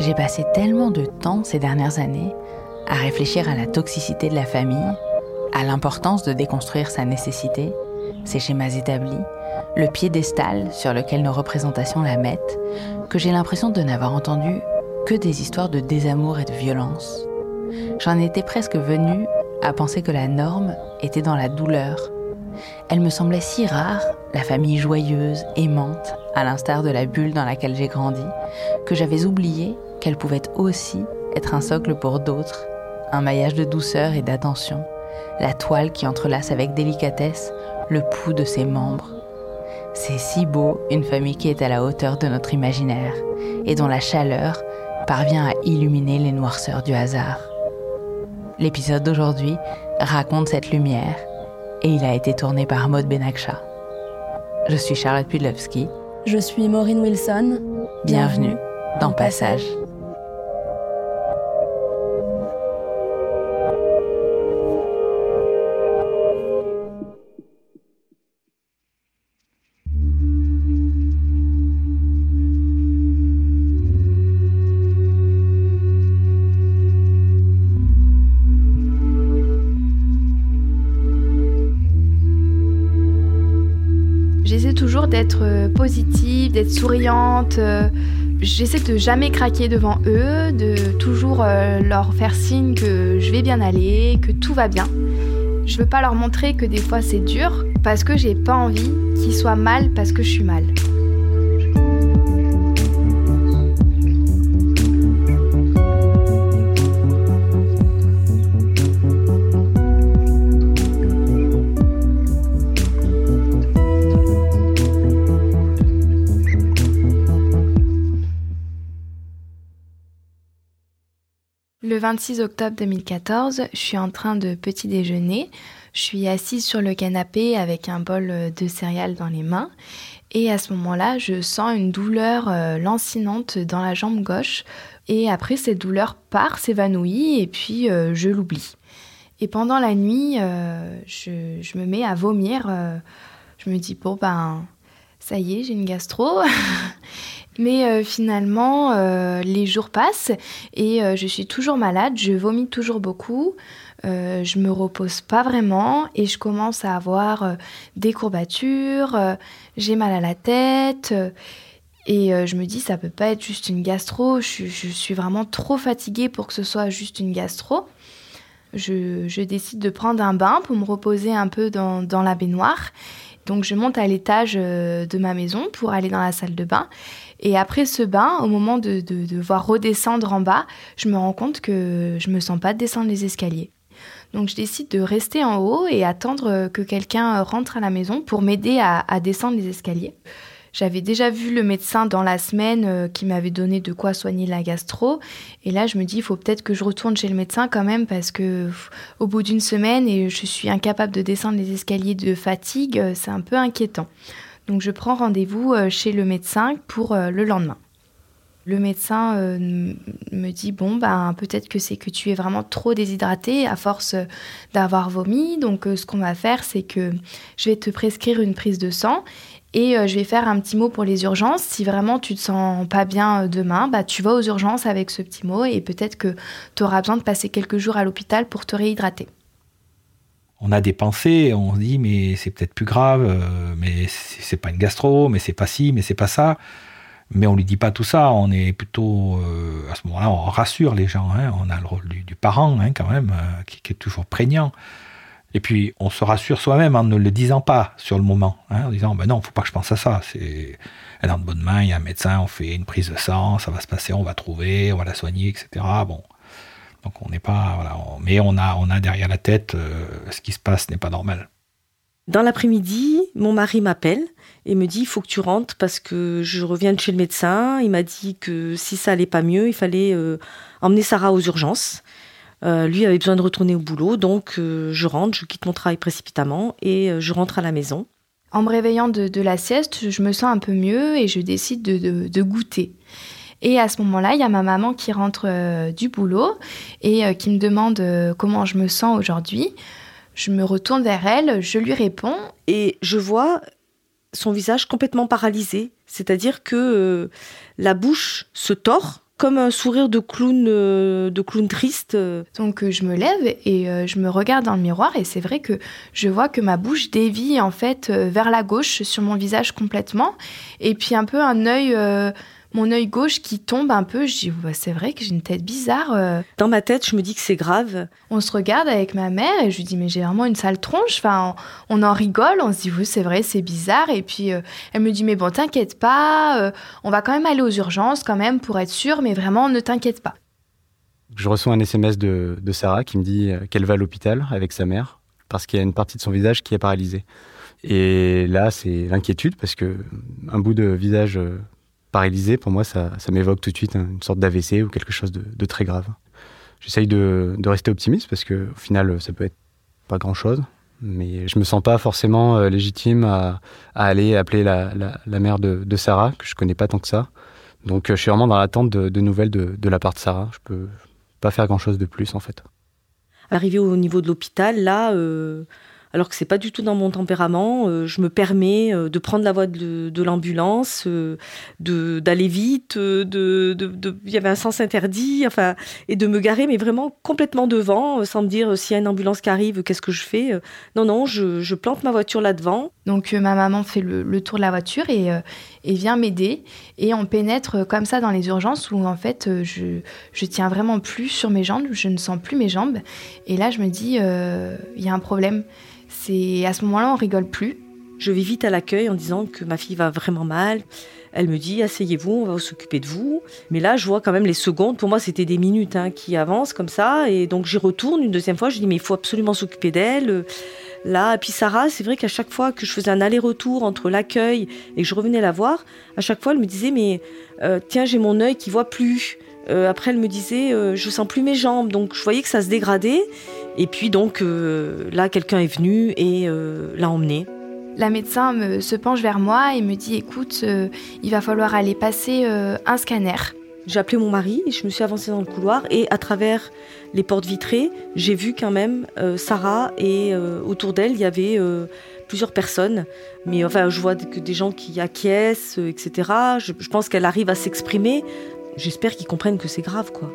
J'ai passé tellement de temps ces dernières années à réfléchir à la toxicité de la famille, à l'importance de déconstruire sa nécessité, ses schémas établis, le piédestal sur lequel nos représentations la mettent, que j'ai l'impression de n'avoir entendu que des histoires de désamour et de violence. J'en étais presque venue à penser que la norme était dans la douleur. Elle me semblait si rare, la famille joyeuse, aimante, à l'instar de la bulle dans laquelle j'ai grandi, que j'avais oublié qu'elle pouvait aussi être un socle pour d'autres, un maillage de douceur et d'attention, la toile qui entrelace avec délicatesse le pouls de ses membres. C'est si beau, une famille qui est à la hauteur de notre imaginaire et dont la chaleur parvient à illuminer les noirceurs du hasard. L'épisode d'aujourd'hui raconte cette lumière et il a été tourné par Maud Benakcha. Je suis Charlotte Pudlowski. Je suis Maureen Wilson. Bienvenue, dans Passage. D'être souriante. Euh, j'essaie de jamais craquer devant eux, de toujours euh, leur faire signe que je vais bien aller, que tout va bien. Je veux pas leur montrer que des fois c'est dur parce que j'ai pas envie qu'ils soient mal parce que je suis mal. Le 26 octobre 2014, je suis en train de petit déjeuner. Je suis assise sur le canapé avec un bol de céréales dans les mains. Et à ce moment-là, je sens une douleur euh, lancinante dans la jambe gauche. Et après, cette douleur part, s'évanouit et puis euh, je l'oublie. Et pendant la nuit, euh, je, me mets à vomir. je me dis, bon, ben, ça y est, j'ai une gastro. Mais euh, finalement, euh, les jours passent et euh, je suis toujours malade, je vomis toujours beaucoup, je me repose pas vraiment et je commence à avoir des courbatures, j'ai mal à la tête. Et je me dis, ça peut pas être juste une gastro. Je, suis vraiment trop fatiguée pour que ce soit juste une gastro. Je, décide de prendre un bain pour me reposer un peu dans la baignoire. Donc je monte à l'étage de ma maison pour aller dans la salle de bain. Et après ce bain, au moment de, devoir redescendre en bas, je me rends compte que je me sens pas descendre les escaliers. Donc je décide de rester en haut et attendre que quelqu'un rentre à la maison pour m'aider à, descendre les escaliers. j'avais déjà vu le médecin dans la semaine euh, qui m'avait donné de quoi soigner la gastro. Et là, je me dis, il faut peut-être que je retourne chez le médecin quand même parce que au bout d'une semaine et je suis incapable de descendre les escaliers de fatigue, euh, c'est un peu inquiétant. Donc, je prends rendez-vous euh, chez le médecin pour le lendemain. Le médecin me dit bon ben peut-être que c'est que tu es vraiment trop déshydraté à force d'avoir vomi. Donc ce qu'on va faire c'est que je vais te prescrire une prise de sang et euh, je vais faire un petit mot pour les urgences. Si vraiment tu te sens pas bien euh, demain, bah, tu vas aux urgences avec ce petit mot et peut-être que tu auras besoin de passer quelques jours à l'hôpital pour te réhydrater. On a des pensées, on se dit mais c'est peut-être plus grave, euh, mais c'est pas une gastro, mais c'est pas ci, mais c'est pas ça. Mais on lui dit pas tout ça, on est plutôt à ce moment-là, on rassure les gens. Hein. on a le rôle du, parent hein, quand même, qui, qui, est toujours prégnant. Et puis, on se rassure soi-même en ne le disant pas sur le moment, hein, en disant, ben non, faut pas que je pense à ça. C'est, elle est en bonne main, il y a un médecin, on fait une prise de sang, ça va se passer, on va trouver, on va la soigner, etc. Bon. Donc, on n'est pas, voilà, mais on a, on a derrière la tête, euh, ce qui se passe n'est pas normal. Dans l'après-midi, mon mari m'appelle et me dit, il faut que tu rentres parce que je reviens de chez le médecin. Il m'a dit que si ça allait pas mieux, il fallait euh, emmener Sarah aux urgences. Euh, lui avait besoin de retourner au boulot, donc euh, je rentre, je quitte mon travail précipitamment et euh, je rentre à la maison. En me réveillant de, la sieste, je me sens un peu mieux et je décide de, goûter. Et à ce moment-là, il y a ma maman qui rentre du boulot et qui me demande comment je me sens aujourd'hui. Je me retourne vers elle, je lui réponds. Et je vois son visage complètement paralysé, c'est-à-dire que la bouche se tord comme un sourire de clown, euh, de clown triste. Donc euh, je me lève et euh, je me regarde dans le miroir et c'est vrai que je vois que ma bouche dévie en fait vers la gauche sur mon visage complètement et puis un peu un œil mon œil gauche qui tombe un peu. Je dis, c'est vrai que j'ai une tête bizarre. Euh. Dans ma tête, je me dis que c'est grave. On se regarde avec ma mère et je lui dis, mais j'ai vraiment une sale tronche. Enfin, on, en rigole, on se dit, oui, c'est vrai, c'est bizarre. Et puis, euh, elle me dit, mais bon, t'inquiète pas, euh, on va quand même aller aux urgences quand même pour être sûr, mais vraiment, ne t'inquiète pas. Je reçois un SMS de, de Sarah qui me dit qu'elle va à l'hôpital avec sa mère parce qu'il y a une partie de son visage qui est paralysée. Et là, c'est l'inquiétude parce que un bout de visage paralysé, pour moi, ça, m'évoque tout de suite une sorte d'AVC ou quelque chose de, très grave. J'essaye de, rester optimiste parce que au final, ça peut être pas grand-chose, mais je me sens pas forcément euh, légitime à, aller appeler la, mère de, Sarah, que je connais pas tant que ça. Donc, euh, je suis vraiment dans l'attente de, nouvelles de, la part de Sarah. Je peux pas faire grand-chose de plus, en fait. Arrivé au niveau de l'hôpital, là, euh, alors que c'est pas du tout dans mon tempérament. Euh, je me permets euh, de prendre la voie de, l'ambulance, euh, de d'aller vite, de, il y avait un sens interdit, enfin, et de me garer, mais vraiment complètement devant, sans me dire s'il y a une ambulance qui arrive, qu'est-ce que je fais Non, non, je, plante ma voiture là devant. Donc ma maman fait le, tour de la voiture et, et vient m'aider, et on pénètre comme ça dans les urgences où en fait je je tiens vraiment plus sur mes jambes, je ne sens plus mes jambes, et là je me dis il y a un problème. C'est à ce moment-là, on rigole plus. Je vais vite à l'accueil en disant que ma fille va vraiment mal. Elle me dit asseyez-vous, on va s'occuper de vous. Mais là, je vois quand même les secondes. Pour moi, c'était des minutes hein, qui avancent comme ça. Et donc, j'y retourne une deuxième fois. Je dis mais il faut absolument s'occuper d'elle. Là, et puis Sarah, c'est vrai qu'à chaque fois que je faisais un aller-retour entre l'accueil et que je revenais la voir, à chaque fois, elle me disait mais euh, tiens, j'ai mon œil qui voit plus. Euh, après, elle me disait euh, je sens plus mes jambes. Donc, je voyais que ça se dégradait. Et puis donc euh, là, quelqu'un est venu et euh, l'a emmené. La médecin me, se penche vers moi et me dit écoute, euh, il va falloir aller passer un scanner. J'ai appelé mon mari, et je me suis avancée dans le couloir et à travers les portes vitrées, j'ai vu quand même Sarah et autour d'elle, il y avait plusieurs personnes. Mais enfin, je vois que des gens qui acquiescent, etc. Je, je pense qu'elle arrive à s'exprimer. J'espère qu'ils comprennent que c'est grave, quoi.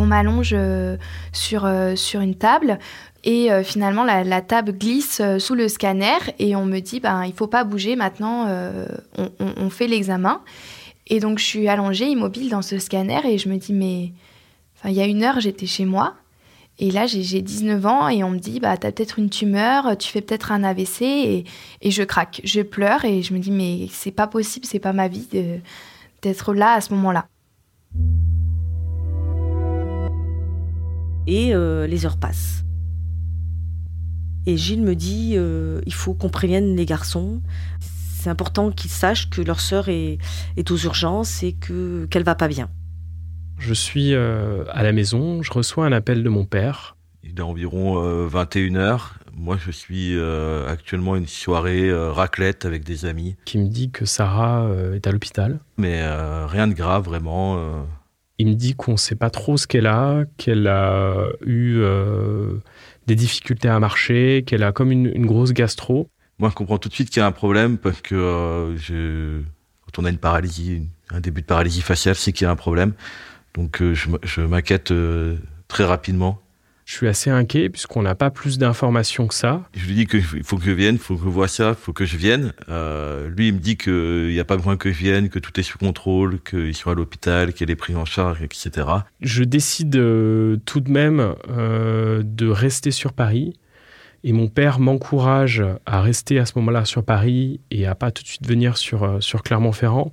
On m'allonge euh, sur, euh, sur une table et euh, finalement la, table glisse sous le scanner et on me dit ben il faut pas bouger maintenant on, fait l'examen et donc je suis allongée immobile dans ce scanner et je me dis mais il y a une heure j'étais chez moi Et là, j'ai 19 ans et on me dit, bah, t'as peut-être une tumeur, tu fais peut-être un AVC et, et, je craque. Je pleure et je me dis, mais c'est pas possible, c'est pas ma vie d'être là à ce moment-là. Et euh, les heures passent. Et Gilles me dit, euh, il faut qu'on prévienne les garçons. C'est important qu'ils sachent que leur sœur est, est aux urgences et que qu'elle va pas bien. Je suis euh, à la maison, je reçois un appel de mon père. Il est environ 21h. Euh, Moi, je suis euh, actuellement une soirée raclette avec des amis. Qui me dit que Sarah est à l'hôpital. Mais rien de grave, vraiment. Il me dit qu'on ne sait pas trop ce qu'elle a, qu'elle a eu des difficultés à marcher, qu'elle a comme une, grosse gastro. Moi, je comprends tout de suite qu'il y a un problème parce que quand on a une paralysie, un début de paralysie faciale, c'est qu'il y a un problème. Donc euh, je, m'inquiète euh, très rapidement. Je suis assez inquiet puisqu'on n'a pas plus d'informations que ça. Je lui dis qu'il faut que je vienne, il faut que je vois ça, il faut que je vienne. Euh, lui, il me dit qu'il n'y a pas besoin que je vienne, que tout est sous contrôle, qu'il soit à l'hôpital, qu'elle est prise en charge, etc. Je décide tout de même de rester sur Paris. Et mon père m'encourage à rester à ce moment-là sur Paris et à pas tout de suite venir sur, sur Clermont-Ferrand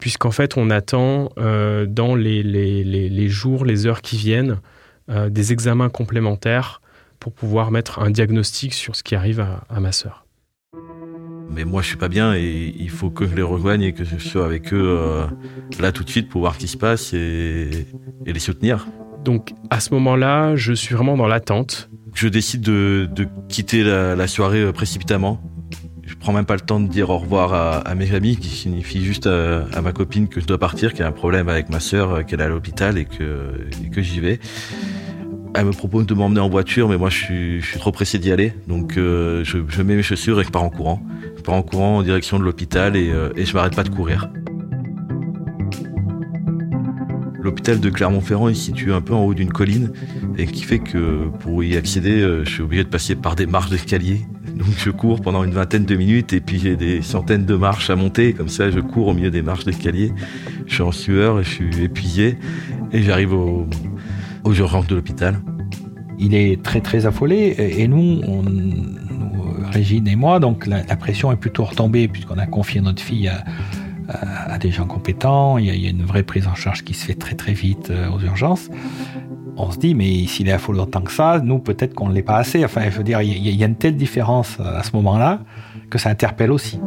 puisqu'en fait, on attend euh, dans les, les, jours, les heures qui viennent, euh, des examens complémentaires pour pouvoir mettre un diagnostic sur ce qui arrive à, ma sœur. Mais moi, je suis pas bien et il faut que je les rejoigne et que je sois avec eux euh, là tout de suite pour voir ce qui se passe et, les soutenir. Donc, à ce moment-là, je suis vraiment dans l'attente. Je décide de, quitter la soirée précipitamment je prends même pas le temps de dire au revoir à, mes amis, qui signifie juste à, ma copine que je dois partir, qu'il y a un problème avec ma sœur, euh, qu'elle est à l'hôpital et que, que j'y vais. Elle me propose de m'emmener en voiture, mais moi je suis, trop pressé d'y aller. Donc euh, je, mets mes chaussures et je pars en courant. Je pars en courant en direction de l'hôpital et, euh, et je m'arrête pas de courir. L'hôpital de Clermont-Ferrand est situé un peu en haut d'une colline et qui fait que pour y accéder, je suis obligé de passer par des marches d'escalier donc je cours pendant une vingtaine de minutes et puis j'ai des centaines de marches à monter. Comme ça, je cours au milieu des marches d'escalier. Je suis en sueur et je suis épuisé. Et j'arrive au, aux urgences de l'hôpital. Il est très très affolé et nous, Régine et moi, donc la, pression est plutôt retombée puisqu'on a confié notre fille à, des gens compétents. Il y, a, une vraie prise en charge qui se fait très très vite euh, aux urgences on se dit, mais s'il est affolé autant que ça, nous, peut-être qu'on ne l'est pas assez. Enfin, il faut dire, il y, a une telle différence à ce moment-là que ça interpelle aussi.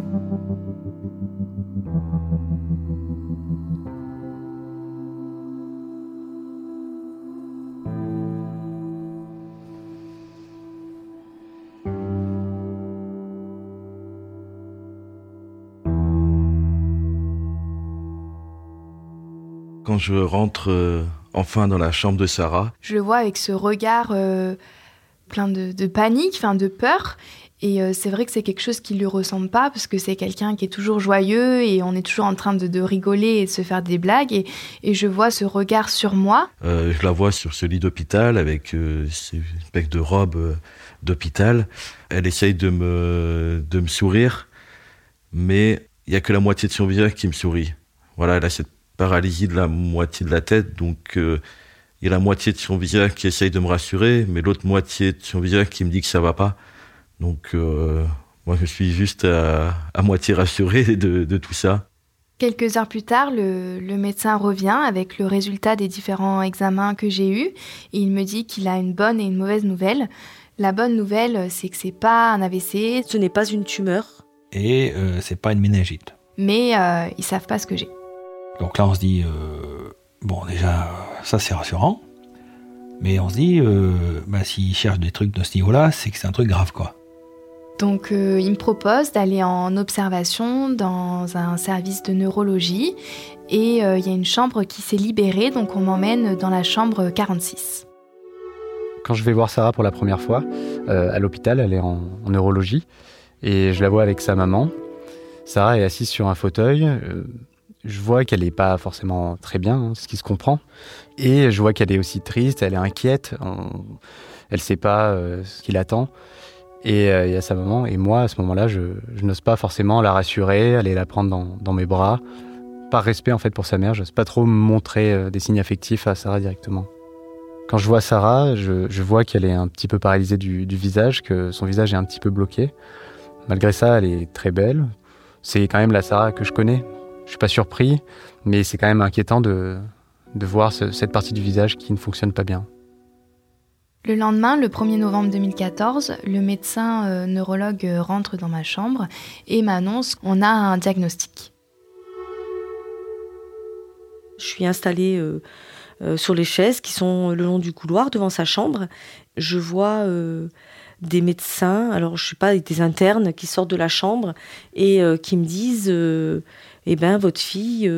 Quand je rentre euh, enfin dans la chambre de Sarah. Je le vois avec ce regard euh, plein de, panique, enfin de peur. Et euh, c'est vrai que c'est quelque chose qui lui ressemble pas parce que c'est quelqu'un qui est toujours joyeux et on est toujours en train de, rigoler et de se faire des blagues. Et, je vois ce regard sur moi. Euh, je la vois sur ce lit d'hôpital avec ses pecs de robe d'hôpital. Elle essaye de me, de me sourire, mais il y a que la moitié de son visage qui me sourit. Voilà, elle a cette paralysie de la moitié de la tête, donc euh, il y a la moitié de son visage qui essaye de me rassurer, mais l'autre moitié de son visage qui me dit que ça va pas. Donc euh, moi je suis juste à, moitié rassuré de, tout ça. Quelques heures plus tard, le, médecin revient avec le résultat des différents examens que j'ai eus et il me dit qu'il a une bonne et une mauvaise nouvelle. La bonne nouvelle, c'est que c'est pas un AVC, ce n'est pas une tumeur et euh, c'est pas une méningite. Mais ils savent pas ce que j'ai. Donc là, on se dit, euh, bon, déjà, ça c'est rassurant. Mais on se dit, euh, bah, s'ils cherchent des trucs de ce niveau-là, c'est que c'est un truc grave, quoi. Donc, euh, il me propose d'aller en observation dans un service de neurologie. Et il y a une chambre qui s'est libérée, donc on m'emmène dans la chambre 46. Quand je vais voir Sarah pour la première fois, à l'hôpital, elle est en, en, neurologie. Et je la vois avec sa maman. Sarah est assise sur un fauteuil je vois qu'elle n'est pas forcément très bien, hein, ce qui se comprend. Et je vois qu'elle est aussi triste, elle est inquiète, elle ne sait pas euh, ce qui l'attend. Et euh, il y a sa maman, et moi, à ce moment-là, je, n'ose pas forcément la rassurer, aller la prendre dans, mes bras. Par respect, en fait, pour sa mère, je n'ose pas trop montrer euh, des signes affectifs à Sarah directement. Quand je vois Sarah, je, vois qu'elle est un petit peu paralysée du, visage, que son visage est un petit peu bloqué. Malgré ça, elle est très belle. C'est quand même la Sarah que je connais. Je suis pas surpris, mais c'est quand même inquiétant de, de voir cette partie du visage qui ne fonctionne pas bien. Le lendemain, le 1er novembre 2014, le médecin euh, neurologue rentre dans ma chambre et m'annonce qu'on a un diagnostic. Je suis installée euh, euh, sur les chaises qui sont le long du couloir devant sa chambre. Je vois des médecins, alors je ne sais pas, des internes qui sortent de la chambre et qui me disent Eh ben, votre fille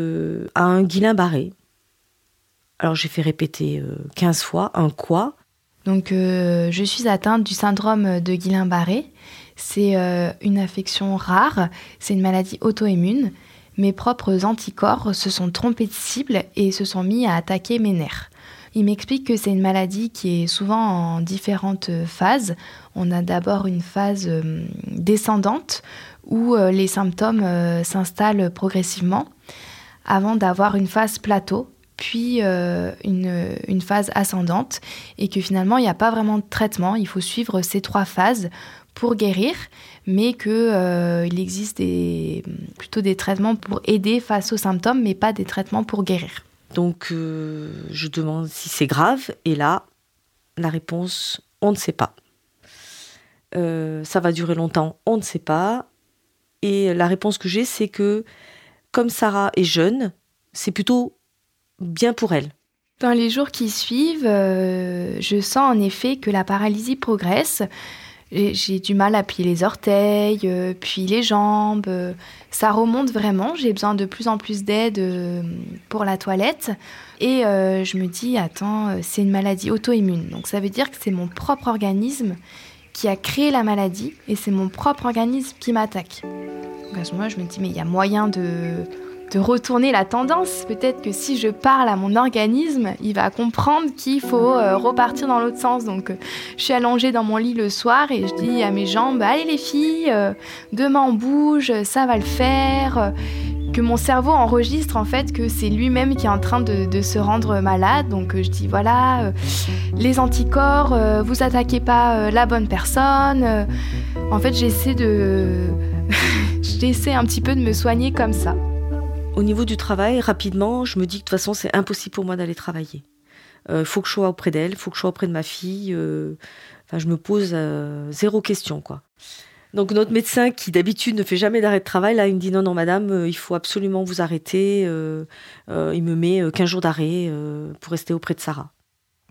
a un guillain-barré. Alors j'ai fait répéter 15 fois un quoi donc, euh, je suis atteinte du syndrome de Guillain-Barré. C'est euh, une affection rare, c'est une maladie auto-immune. Mes propres anticorps se sont trompés de cible et se sont mis à attaquer mes nerfs. Il m'explique que c'est une maladie qui est souvent en différentes phases. On a d'abord une phase euh, descendante où les symptômes s'installent progressivement avant d'avoir une phase plateau puis euh, une, phase ascendante, et que finalement, il n'y a pas vraiment de traitement. Il faut suivre ces trois phases pour guérir, mais qu'il euh, existe plutôt des traitements pour aider face aux symptômes, mais pas des traitements pour guérir. Donc, euh, je demande si c'est grave, et là, la réponse, on ne sait pas. ça va durer longtemps, on ne sait pas. Et la réponse que j'ai, c'est que comme Sarah est jeune, c'est plutôt bien pour elle. Dans les jours qui suivent, euh, je sens en effet que la paralysie progresse. J'ai du mal à plier les orteils, euh, puis les jambes. ça remonte vraiment. J'ai besoin de plus en plus d'aide euh, pour la toilette. Et je me dis, attends, c'est une maladie auto-immune. Donc ça veut dire que c'est mon propre organisme qui a créé la maladie et c'est mon propre organisme qui m'attaque. Donc à ce moment-là, je me dis, mais il y a moyen de de retourner la tendance. Peut-être que si je parle à mon organisme, il va comprendre qu'il faut euh, repartir dans l'autre sens. Donc, euh, je suis allongée dans mon lit le soir et je dis à mes jambes Allez, les filles, euh, demain on bouge, ça va le faire. Que mon cerveau enregistre en fait que c'est lui-même qui est en train de, se rendre malade. Donc, je dis Voilà, les anticorps, vous attaquez pas la bonne personne. en fait, j'essaie de. j'essaie un petit peu de me soigner comme ça. Au niveau du travail, rapidement, je me dis que de toute façon, c'est impossible pour moi d'aller travailler. Il euh, faut que je sois auprès d'elle, il faut que je sois auprès de ma fille. Euh, enfin, je me pose euh, zéro question, quoi. Donc notre médecin, qui d'habitude ne fait jamais d'arrêt de travail, là, il me dit non, non, madame, il faut absolument vous arrêter. il me met 15 jours d'arrêt pour rester auprès de Sarah.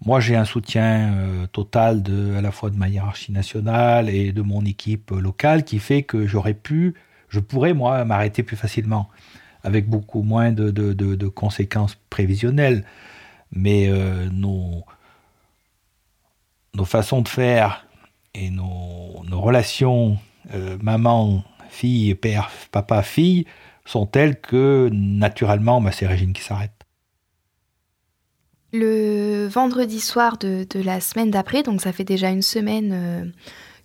Moi, j'ai un soutien total de, à la fois de ma hiérarchie nationale et de mon équipe locale qui fait que j'aurais pu, je pourrais, moi, m'arrêter plus facilement avec beaucoup moins de, conséquences prévisionnelles. Mais euh, nos, façons de faire et nos, relations euh, maman, fille, père, papa, fille sont telles que naturellement, bah, c'est Régine qui s'arrête. Le vendredi soir de, la semaine d'après, donc ça fait déjà une semaine euh,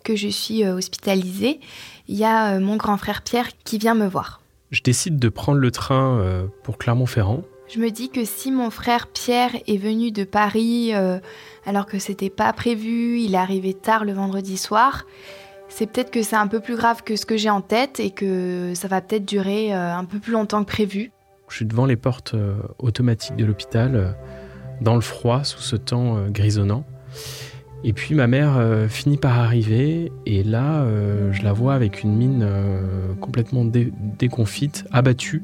que je suis hospitalisée, il y a mon grand frère Pierre qui vient me voir je décide de prendre le train euh, pour Clermont-Ferrand. Je me dis que si mon frère Pierre est venu de Paris euh, alors que c'était pas prévu, il est arrivé tard le vendredi soir, c'est peut-être que c'est un peu plus grave que ce que j'ai en tête et que ça va peut-être durer euh, un peu plus longtemps que prévu. Je suis devant les portes automatiques de l'hôpital, dans le froid, sous ce temps grisonnant. Et puis ma mère euh, finit par arriver et là euh, je la vois avec une mine euh, complètement déconfite, abattue,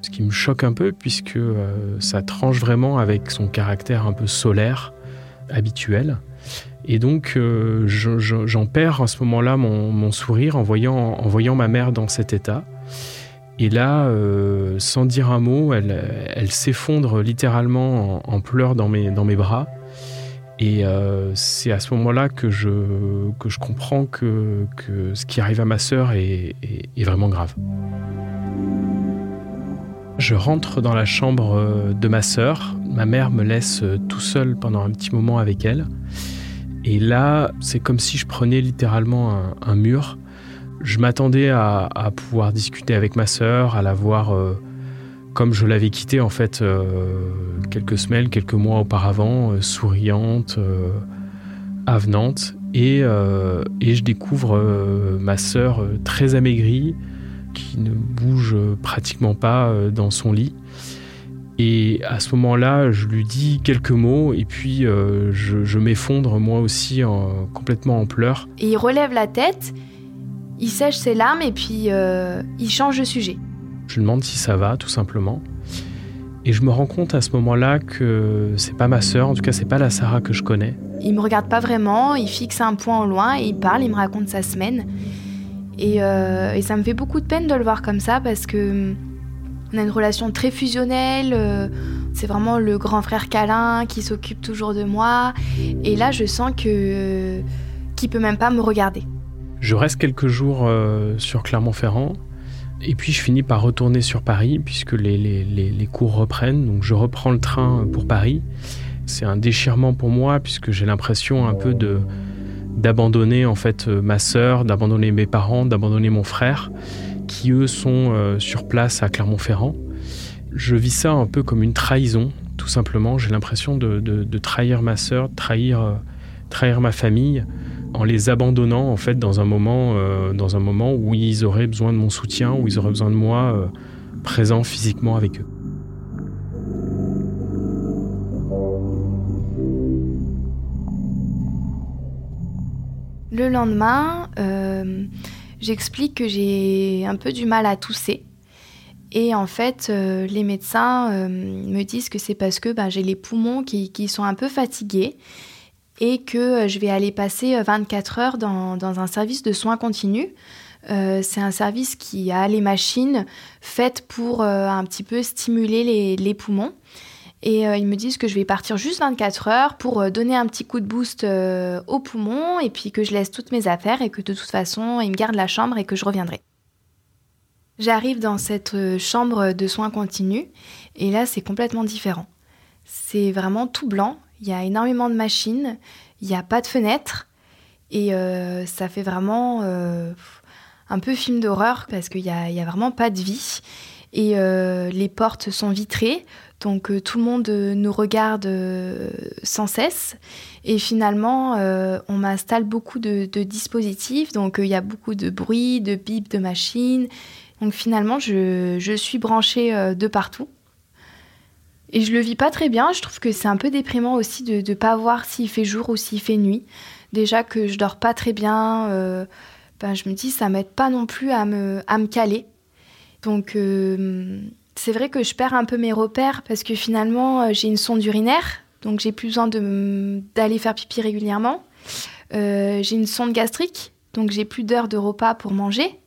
ce qui me choque un peu puisque ça tranche vraiment avec son caractère un peu solaire habituel. Et donc j'en perds à ce moment-là mon, sourire en voyant, ma mère dans cet état. Et là, sans dire un mot, elle, s'effondre littéralement en, pleurs dans mes bras. Et euh, c'est à ce moment-là que je, que je comprends que, que ce qui arrive à ma sœur est, est, vraiment grave. Je rentre dans la chambre euh, de ma sœur. Ma mère me laisse euh, tout seul pendant un petit moment avec elle. Et là, c'est comme si je prenais littéralement un, mur. Je m'attendais à, à, pouvoir discuter avec ma sœur, à la voir comme je l'avais quittée en fait quelques semaines, quelques mois auparavant, souriante, avenante, et, et, je découvre ma sœur très amaigrie, qui ne bouge pratiquement pas dans son lit. Et à ce moment-là, je lui dis quelques mots et puis euh, je, m'effondre moi aussi complètement en pleurs. Et il relève la tête, il sèche ses larmes et puis euh, il change de sujet. Je lui demande si ça va, tout simplement. Et je me rends compte à ce moment-là que c'est pas ma sœur, en tout cas c'est pas la Sarah que je connais. Il me regarde pas vraiment, il fixe un point au loin et il parle, il me raconte sa semaine. Et, euh, et ça me fait beaucoup de peine de le voir comme ça parce que on a une relation très fusionnelle. Euh, c'est vraiment le grand frère câlin qui s'occupe toujours de moi. Et là, je sens que qu'il peut même pas me regarder. Je reste quelques jours euh, sur Clermont-Ferrand. Et puis je finis par retourner sur Paris puisque les, les, les, cours reprennent. Donc je reprends le train pour Paris. C'est un déchirement pour moi puisque j'ai l'impression un peu de d'abandonner en fait ma sœur, d'abandonner mes parents, d'abandonner mon frère qui eux sont euh, sur place à Clermont-Ferrand. Je vis ça un peu comme une trahison, tout simplement. J'ai l'impression de, trahir ma sœur, de trahir, euh, trahir ma famille en les abandonnant en fait dans un moment, euh, dans un moment où ils auraient besoin de mon soutien, où ils auraient besoin de moi présent physiquement avec eux. Le lendemain, j'explique que j'ai un peu du mal à tousser. Et en fait, euh, les médecins euh, me disent que c'est parce que ben, j'ai les poumons qui, sont un peu fatigués et que euh, je vais aller passer 24 heures dans, un service de soins continus. c'est un service qui a les machines faites pour un petit peu stimuler les poumons. Et euh, ils me disent que je vais partir juste 24 heures pour euh, donner un petit coup de boost euh, aux poumons et puis que je laisse toutes mes affaires et que de toute façon, ils me gardent la chambre et que je reviendrai. J'arrive dans cette chambre de soins continus et là, c'est complètement différent. C'est vraiment tout blanc, il y a énormément de machines, il n'y a pas de fenêtres et ça fait vraiment un peu film d'horreur parce qu'il n'y a, a, vraiment pas de vie et les portes sont vitrées. Donc euh, tout le monde euh, nous regarde euh, sans cesse. Et finalement, on m'installe beaucoup de, dispositifs. Donc il y a beaucoup de bruit, de bip de machines. Donc finalement, je, suis branchée de partout. Et je le vis pas très bien. Je trouve que c'est un peu déprimant aussi de ne pas voir s'il fait jour ou s'il fait nuit. Déjà que je dors pas très bien, ben, je me dis ça m'aide pas non plus à me, à me caler. Donc c'est vrai que je perds un peu mes repères parce que finalement, euh, j'ai une sonde urinaire, donc j'ai plus besoin d'aller faire pipi régulièrement. Euh, j'ai une sonde gastrique, donc j'ai plus d'heures de repas pour manger.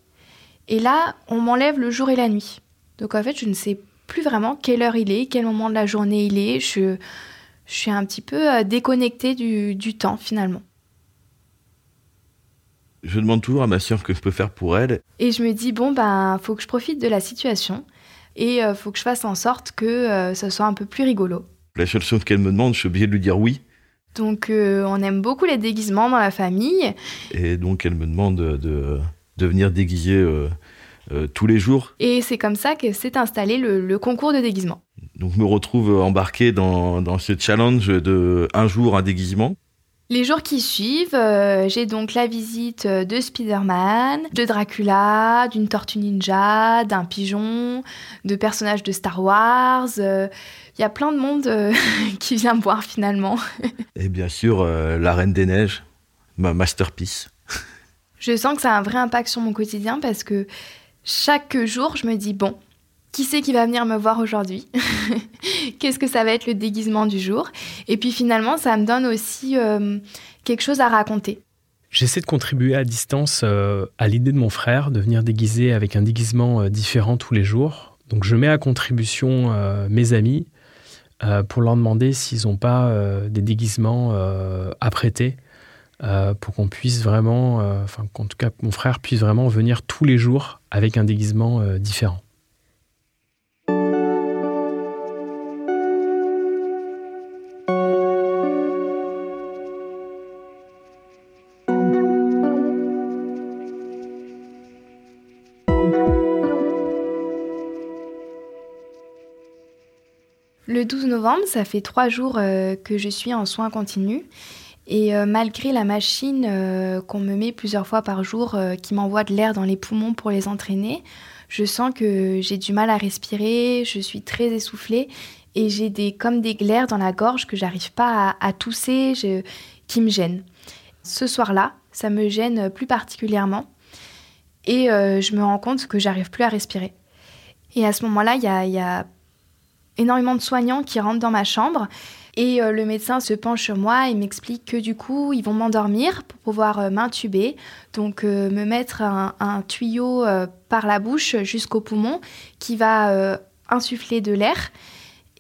Et là, on m'enlève le jour et la nuit. Donc en fait, je ne sais plus vraiment quelle heure il est, quel moment de la journée il est. Je, suis un petit peu euh, déconnectée du, du temps finalement. Je demande toujours à ma ce que je peux faire pour elle. Et je me dis, bon, ben, faut que je profite de la situation et euh, faut que je fasse en sorte que euh, ça soit un peu plus rigolo. La seule chose qu'elle me demande, je suis obligé de lui dire oui. Donc euh, on aime beaucoup les déguisements dans la famille. Et donc elle me demande de, de venir déguiser tous les jours. Et c'est comme ça que s'est installé le, concours de déguisement. Donc je me retrouve embarqué dans, dans ce challenge de un jour un déguisement. Les jours qui suivent, euh, j'ai donc la visite euh, de Spider-Man, de Dracula, d'une tortue ninja, d'un pigeon, de personnages de Star Wars. Il euh, y a plein de monde qui vient me voir finalement. Et bien sûr, La Reine des Neiges, ma masterpiece. Je sens que ça a un vrai impact sur mon quotidien parce que chaque jour, je me dis, bon, qui c'est qui va venir me voir aujourd'hui Qu'est-ce que ça va être le déguisement du jour? Et puis finalement, ça me donne aussi euh, quelque chose à raconter. J'essaie de contribuer à distance euh, à l'idée de mon frère de venir déguiser avec un déguisement euh, différent tous les jours. Donc je mets à contribution mes amis pour leur demander s'ils n'ont pas des déguisements à prêter pour qu'on puisse vraiment, enfin qu'en tout cas mon frère puisse vraiment venir tous les jours avec un déguisement différent. Le 12 novembre, ça fait trois jours que je suis en soins continus. Et malgré la machine qu'on me met plusieurs fois par jour, qui m'envoie de l'air dans les poumons pour les entraîner, je sens que j'ai du mal à respirer, je suis très essoufflée et j'ai des, comme des glaires dans la gorge que j'arrive pas à, tousser, qui me gênent. Ce soir-là, ça me gêne plus particulièrement et euh, je me rends compte que j'arrive plus à respirer. Et à ce moment-là, il y a, énormément de soignants qui rentrent dans ma chambre et euh, le médecin se penche sur moi et m'explique que du coup, ils vont m'endormir pour pouvoir euh, m'intuber, donc me mettre un, tuyau par la bouche jusqu'au poumon qui va insuffler de l'air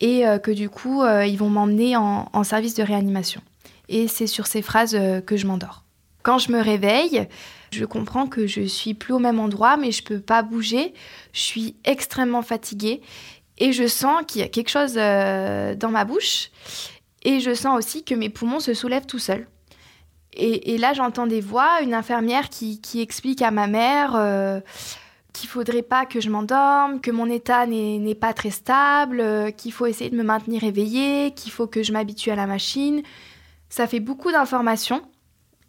et que du coup, ils vont m'emmener en, service de réanimation. Et c'est sur ces phrases que je m'endors. Quand je me réveille, je comprends que je suis plus au même endroit, mais je peux pas bouger. Je suis extrêmement fatiguée et je sens qu'il y a quelque chose euh, dans ma bouche. Et je sens aussi que mes poumons se soulèvent tout seuls. Et, là, j'entends des voix, une infirmière qui, explique à ma mère euh, qu'il faudrait pas que je m'endorme, que mon état n'est pas très stable, euh, qu'il faut essayer de me maintenir éveillée, qu'il faut que je m'habitue à la machine. Ça fait beaucoup d'informations.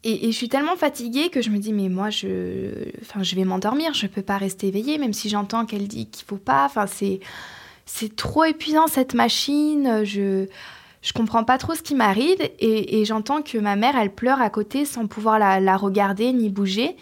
Et, je suis tellement fatiguée que je me dis, mais moi, je, enfin, je vais m'endormir, je ne peux pas rester éveillée, même si j'entends qu'elle dit qu'il faut pas. Enfin, c'est, c'est trop épuisant cette machine. Je, je comprends pas trop ce qui m'arrive et, j'entends que ma mère, elle pleure à côté sans pouvoir la, regarder ni bouger.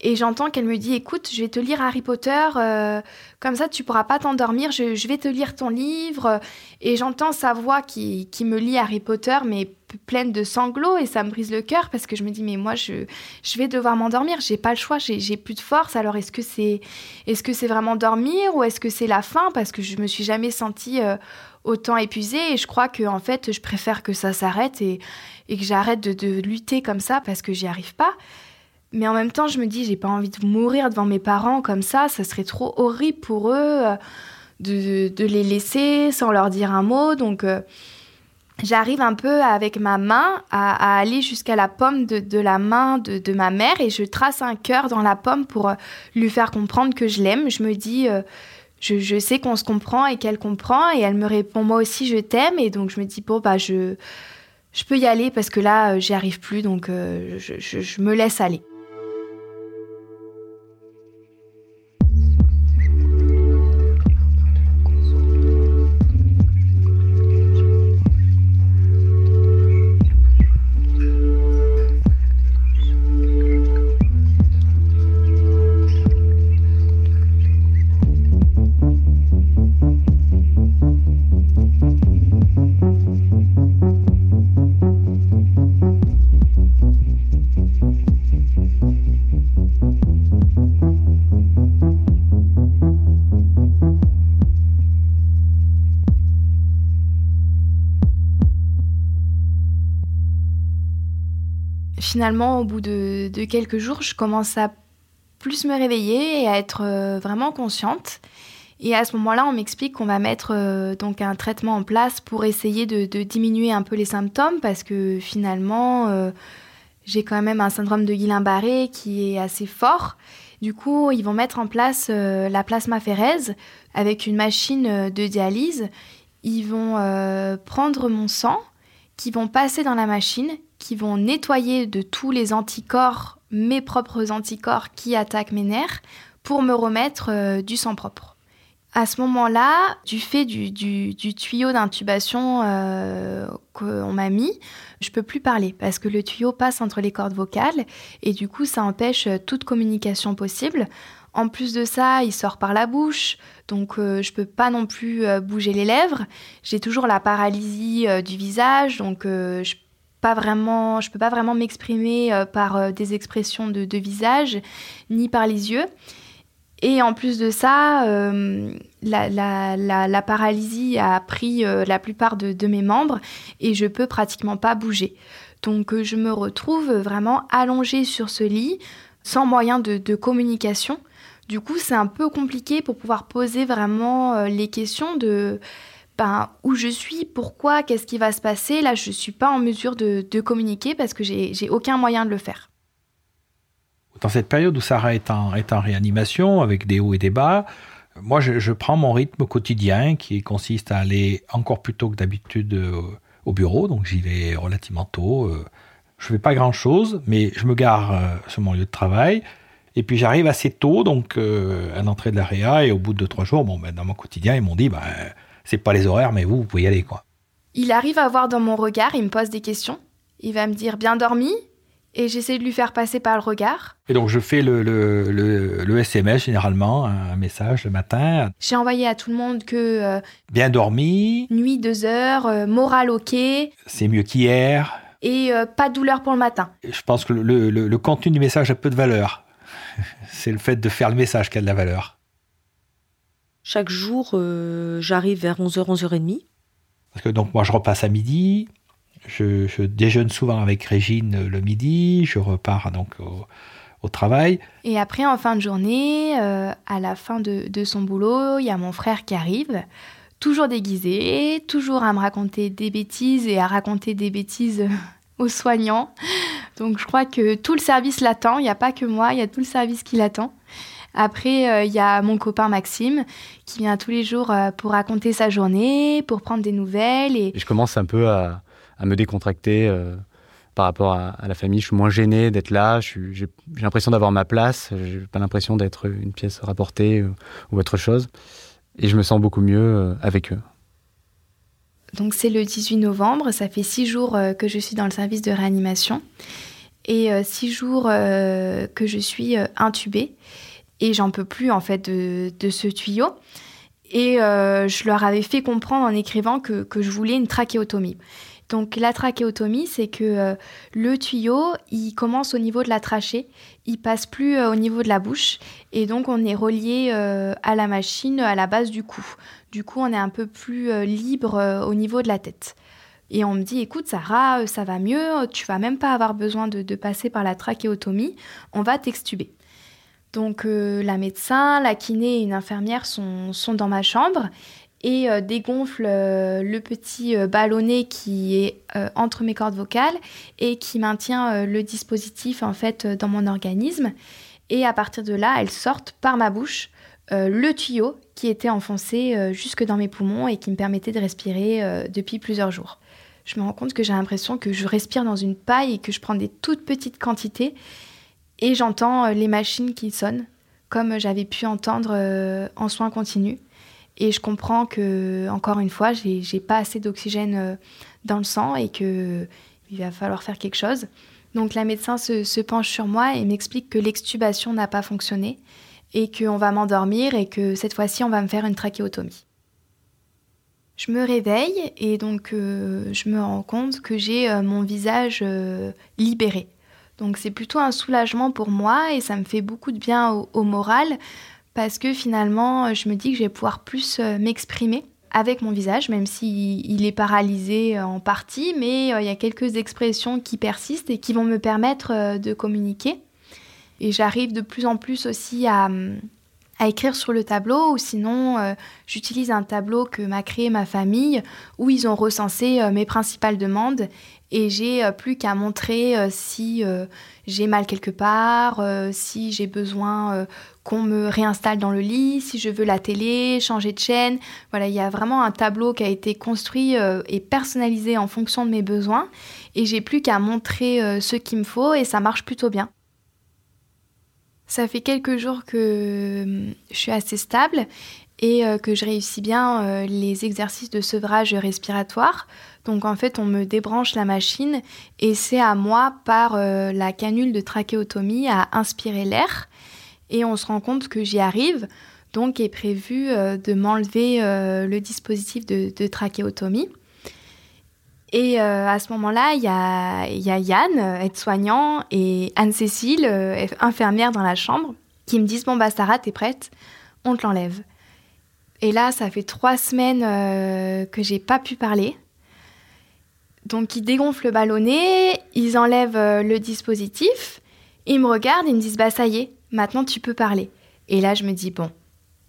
Et j'entends qu'elle me dit, écoute, je vais te lire Harry Potter, euh, comme ça tu pourras pas t'endormir, je, vais te lire ton livre. Et j'entends sa voix qui, qui, me lit Harry Potter, mais pleine de sanglots, et ça me brise le cœur parce que je me dis, mais moi, je, je vais devoir m'endormir, j'ai pas le choix, j'ai plus de force. Alors est-ce que c'est est -ce c'est vraiment dormir ou est-ce que c'est la fin Parce que je me suis jamais sentie euh, autant épuisée, et je crois que en fait, je préfère que ça s'arrête et, et, que j'arrête de, de lutter comme ça parce que j'y arrive pas. Mais en même temps, je me dis, j'ai pas envie de mourir devant mes parents comme ça, ça serait trop horrible pour eux euh, de, de, les laisser sans leur dire un mot. Donc, euh, j'arrive un peu avec ma main à, aller jusqu'à la pomme de, la main de, ma mère et je trace un cœur dans la pomme pour euh, lui faire comprendre que je l'aime. Je me dis, je, je, sais qu'on se comprend et qu'elle comprend et elle me répond, moi aussi, je t'aime. Et donc, je me dis, bon, bah, je. Je peux y aller parce que là, j'y arrive plus, donc je, je me laisse aller. Finalement, au bout de, quelques jours, je commence à plus me réveiller et à être euh, vraiment consciente. Et à ce moment-là, on m'explique qu'on va mettre euh, donc un traitement en place pour essayer de, diminuer un peu les symptômes parce que finalement, euh, j'ai quand même un syndrome de Guillain-Barré qui est assez fort. Du coup, ils vont mettre en place la plasmaphérèse avec une machine de dialyse. Ils vont prendre mon sang, qui vont passer dans la machine qui vont nettoyer de tous les anticorps, mes propres anticorps qui attaquent mes nerfs, pour me remettre euh, du sang propre. À ce moment-là, du fait du, tuyau d'intubation euh, qu'on m'a mis, je peux plus parler parce que le tuyau passe entre les cordes vocales et du coup ça empêche euh, toute communication possible. En plus de ça, il sort par la bouche, donc je peux pas non plus bouger les lèvres. J'ai toujours la paralysie du visage, donc je pas vraiment, je peux pas vraiment m'exprimer euh, par euh, des expressions de, visage ni par les yeux. Et en plus de ça, euh, la, paralysie a pris la plupart de, mes membres et je peux pratiquement pas bouger. Donc je me retrouve vraiment allongée sur ce lit, sans moyen de communication. Du coup, c'est un peu compliqué pour pouvoir poser vraiment les questions de ben, où je suis, pourquoi, qu'est-ce qui va se passer. Là, je ne suis pas en mesure de, communiquer parce que j'ai aucun moyen de le faire. Dans cette période où Sarah est en, réanimation, avec des hauts et des bas, Moi, je, prends mon rythme quotidien qui consiste à aller encore plus tôt que d'habitude euh, au bureau, donc j'y vais relativement tôt. Euh. Je fais pas grand-chose, mais je me gare euh, sur mon lieu de travail. Et puis j'arrive assez tôt, donc à l'entrée de l'AREA, et au bout de trois jours, bon, ben, dans mon quotidien, ils m'ont dit, ben, c'est pas les horaires, mais vous, vous pouvez y aller, quoi. Il arrive à voir dans mon regard, il me pose des questions. Il va me dire bien dormi, et j'essaie de lui faire passer par le regard. Et donc je fais le, le, le, SMS généralement, un message le matin. J'ai envoyé à tout le monde que... Euh, bien dormi. Nuit deux heures, euh, morale ok. C'est mieux qu'hier. Et euh, pas de douleur pour le matin. Je pense que le, le contenu du message a peu de valeur. C'est le fait de faire le message qui a de la valeur. Chaque jour, j'arrive vers 11h, 11h30. Parce que donc moi je repasse à midi, je, déjeune souvent avec Régine le midi, je repars donc au, travail. Et après, en fin de journée, euh, à la fin de, son boulot, il y a mon frère qui arrive, toujours déguisé, toujours à me raconter des bêtises et à raconter des bêtises aux soignants. Donc je crois que tout le service l'attend, il n'y a pas que moi, il y a tout le service qui l'attend. Après, euh, il y a mon copain Maxime qui vient tous les jours euh, pour raconter sa journée, pour prendre des nouvelles. et je commence un peu à, à me décontracter euh, par rapport à, la famille. Je suis moins gêné d'être là. J'ai l'impression d'avoir ma place. J'ai pas l'impression d'être une pièce rapportée euh, ou autre chose. Et je me sens beaucoup mieux avec eux. Donc c'est le 18 novembre. Ça fait six jours que je suis dans le service de réanimation et six jours que je suis intubée. Et j'en peux plus en fait de, de ce tuyau. Et je leur avais fait comprendre en écrivant que, que je voulais une trachéotomie. Donc la trachéotomie, c'est que euh, le tuyau, il commence au niveau de la trachée, il passe plus euh, au niveau de la bouche, et donc on est relié euh, à la machine à la base du cou. Du coup, on est un peu plus libre au niveau de la tête. Et on me dit, écoute Sarah, ça va mieux, tu vas même pas avoir besoin de, passer par la trachéotomie, on va t'extuber. Donc la médecin, la kiné et une infirmière sont, sont dans ma chambre et euh, dégonfle euh, le petit euh, ballonnet qui est entre mes cordes vocales et qui maintient le dispositif en fait dans mon organisme. Et à partir de là, elles sortent par ma bouche le tuyau qui était enfoncé jusque dans mes poumons et qui me permettait de respirer depuis plusieurs jours. Je me rends compte que j'ai l'impression que je respire dans une paille et que je prends des toutes petites quantités et j'entends les machines qui sonnent comme j'avais pu entendre en soins continus. Et je comprends que, encore une fois, j'ai pas assez d'oxygène euh, dans le sang et qu'il va falloir faire quelque chose. Donc la médecin se, penche sur moi et m'explique que l'extubation n'a pas fonctionné et qu'on va m'endormir et que cette fois-ci on va me faire une trachéotomie. Je me réveille et donc euh, je me rends compte que j'ai euh, mon visage libéré. Donc c'est plutôt un soulagement pour moi et ça me fait beaucoup de bien au moral parce que finalement, euh, je me dis que je vais pouvoir plus euh, m'exprimer avec mon visage, même s'il est paralysé euh, en partie, mais il y a quelques expressions qui persistent et qui vont me permettre de communiquer. Et j'arrive de plus en plus aussi à, écrire sur le tableau, ou sinon j'utilise un tableau que m'a créé ma famille, où ils ont recensé mes principales demandes, et j'ai plus qu'à montrer si j'ai mal quelque part, si j'ai besoin qu'on me réinstalle dans le lit, si je veux la télé, changer de chaîne. Voilà, il y a vraiment un tableau qui a été construit euh, et personnalisé en fonction de mes besoins. Et j'ai plus qu'à montrer euh, ce qu'il me faut et ça marche plutôt bien. Ça fait quelques jours que je suis assez stable et euh, que je réussis bien les exercices de sevrage respiratoire. Donc en fait, on me débranche la machine et c'est à moi, par la canule de trachéotomie, à inspirer l'air et on se rend compte que j'y arrive. Donc est prévu euh, de m'enlever euh, le dispositif de, trachéotomie. Et euh, à ce moment-là, il y a, Yann, aide-soignant, et Anne-Cécile, infirmière dans la chambre, qui me disent Bon, bah, Sarah, t'es prête On te l'enlève. Et là, ça fait trois semaines que j'ai pas pu parler. Donc, ils dégonflent le ballonnet, ils enlèvent le dispositif, ils me regardent et ils me disent Bah, ça y est, maintenant tu peux parler. Et là, je me dis, bon,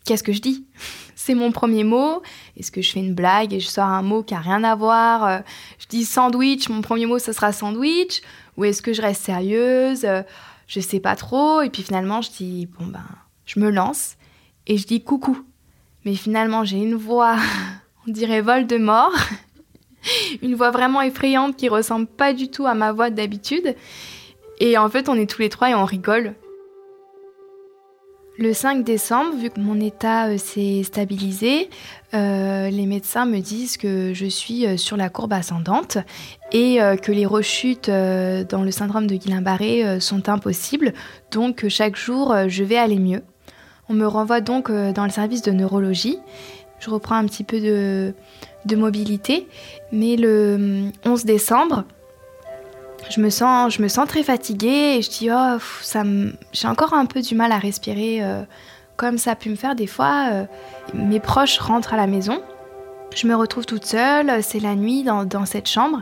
qu'est-ce que je dis? C'est mon premier mot. Est-ce que je fais une blague et je sors un mot qui n'a rien à voir? Euh, Je dis sandwich, mon premier mot, ce sera sandwich. Ou est-ce que je reste sérieuse? Je sais pas trop. Et puis finalement, je dis, bon ben, je me lance et je dis coucou. Mais finalement, j'ai une voix, on dirait vol de mort, une voix vraiment effrayante qui ressemble pas du tout à ma voix d'habitude. Et en fait, on est tous les trois et on rigole. Le 5 décembre, vu que mon état euh, s'est stabilisé, euh, les médecins me disent que je suis euh, sur la courbe ascendante et que les rechutes dans le syndrome de Guillain-Barré sont impossibles. Donc chaque jour, je vais aller mieux. On me renvoie donc dans le service de neurologie. Je reprends un petit peu de, mobilité. Mais le 11 décembre, je me sens, très fatiguée et je dis oh j'ai encore un peu du mal à respirer euh, comme ça a pu me faire des fois. Euh, mes proches rentrent à la maison, je me retrouve toute seule, c'est la nuit dans, cette chambre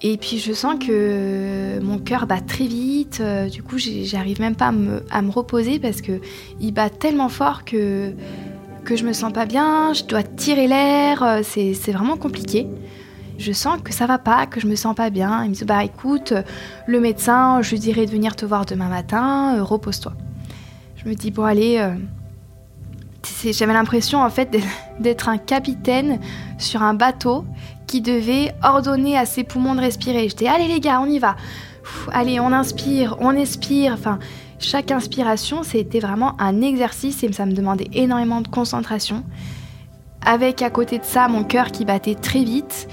et puis je sens que mon cœur bat très vite. Euh, du coup j'arrive même pas à me, à me, reposer parce que il bat tellement fort que que je me sens pas bien. Je dois tirer l'air, c'est vraiment compliqué je sens que ça va pas, que je me sens pas bien. Il me dit bah écoute, le médecin, je lui dirai de venir te voir demain matin, euh, repose-toi. Je me dis bon allez, euh, j'avais l'impression en fait d'être un capitaine sur un bateau qui devait ordonner à ses poumons de respirer. J'étais allez les gars, on y va. allez, on inspire, on expire. Enfin, chaque inspiration, c'était vraiment un exercice et ça me demandait énormément de concentration. Avec à côté de ça mon cœur qui battait très vite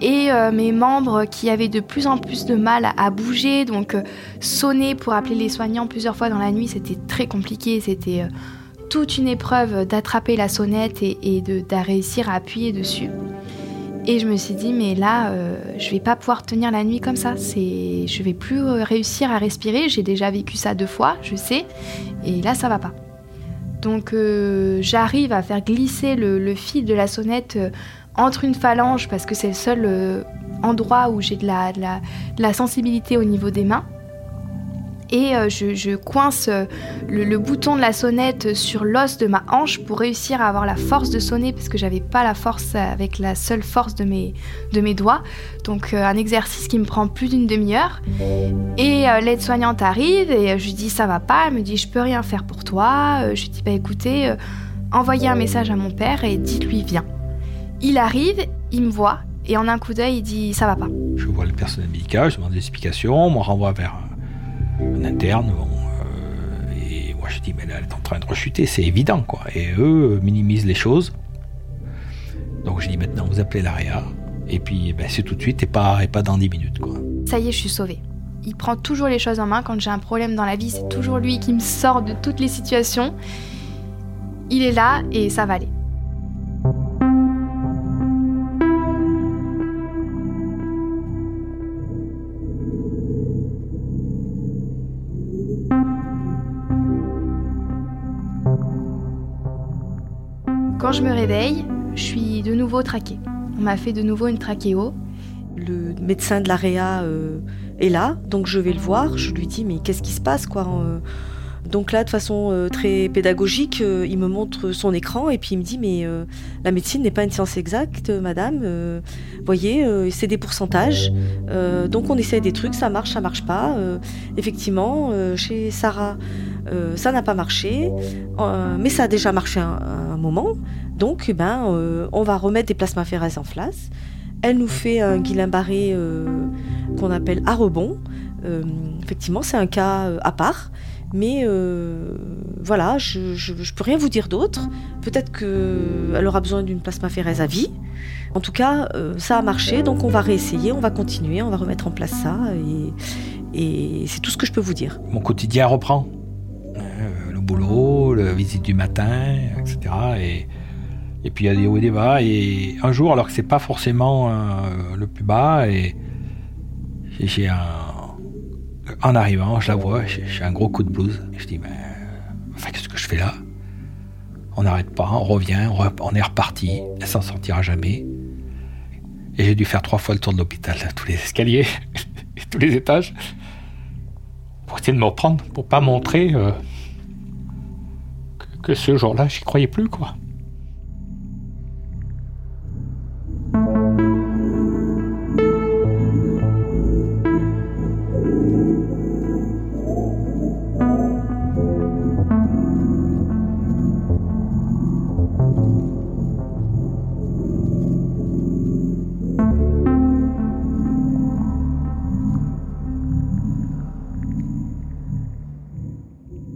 et euh, mes membres qui avaient de plus en plus de mal à, bouger. Donc euh, sonner pour appeler les soignants plusieurs fois dans la nuit, c'était très compliqué. C'était euh, toute une épreuve d'attraper la sonnette et, de, réussir à appuyer dessus. Et je me suis dit, mais là, je vais pas pouvoir tenir la nuit comme ça. C'est, je vais plus réussir à respirer. J'ai déjà vécu ça deux fois, je sais. Et là, ça va pas. Donc, j'arrive à faire glisser le, fil de la sonnette entre une phalange, parce que c'est le seul euh, endroit où j'ai de, la, sensibilité au niveau des mains. Et euh, je, coince euh, le, bouton de la sonnette sur l'os de ma hanche pour réussir à avoir la force de sonner parce que j'avais pas la force avec la seule force de mes, de mes doigts. Donc un exercice qui me prend plus d'une demi-heure. Et l'aide-soignante arrive et je lui dis ça va pas. Elle me dit je peux rien faire pour toi. je lui dis bah écoutez, envoyez un message à mon père et dites-lui viens. Il arrive, il me voit, et en un coup d'œil, il dit ça va pas. Je vois le personnel médical, je demande des explications, on me renvoie vers un interne. Euh, et moi je dis mais elle est en train de rechuter, c'est évident quoi. Et eux minimisent les choses. Donc je dis maintenant vous appelez l'AREA et puis ben, c'est tout de suite et pas, et pas dans 10 minutes quoi. Ça y est, je suis sauvée. Il prend toujours les choses en main quand j'ai un problème dans la vie, c'est toujours lui qui me sort de toutes les situations. Il est là et ça va aller. Quand je me réveille, je suis de nouveau traquée. On m'a fait de nouveau une trachéo. Le médecin de l'AREA euh, est là, donc je vais le voir. Je lui dis mais qu'est-ce qui se passe quoi euh donc là, de façon euh, très pédagogique, il me montre son écran et puis il me dit mais la médecine n'est pas une science exacte, madame. voyez, c'est des pourcentages. donc on essaie des trucs, ça marche, ça marche pas. effectivement, chez Sarah, ça n'a pas marché, mais ça a déjà marché un moment. Donc, eh ben, euh, on va remettre des plasmaphérases en place. Elle nous fait un Guillain-Barré euh, qu'on appelle à rebond. Euh, effectivement, c'est un cas à part. Mais voilà, je ne peux rien vous dire d'autre. Peut-être qu'elle aura besoin d'une plasmaphérèse à vie. En tout cas, ça a marché, donc on va réessayer, on va continuer, on va remettre en place ça. Et c'est tout ce que je peux vous dire. Mon quotidien reprend? Boulot, la visite du matin, etc. Et, et puis il y a des hauts et des bas. Et un jour, alors que c'est pas forcément euh, le plus bas, et j'ai un. En arrivant, je la vois, j'ai un gros coup de blues. Et je dis, mais. Qu'est-ce que je fais là? On n'arrête pas, on revient, on est reparti, elle s'en sortira jamais. Et j'ai dû faire trois fois le tour de l'hôpital, tous les escaliers, tous les étages, pour essayer de me reprendre, pour pas montrer. Euh, que ce jour-là, j'y croyais plus, quoi.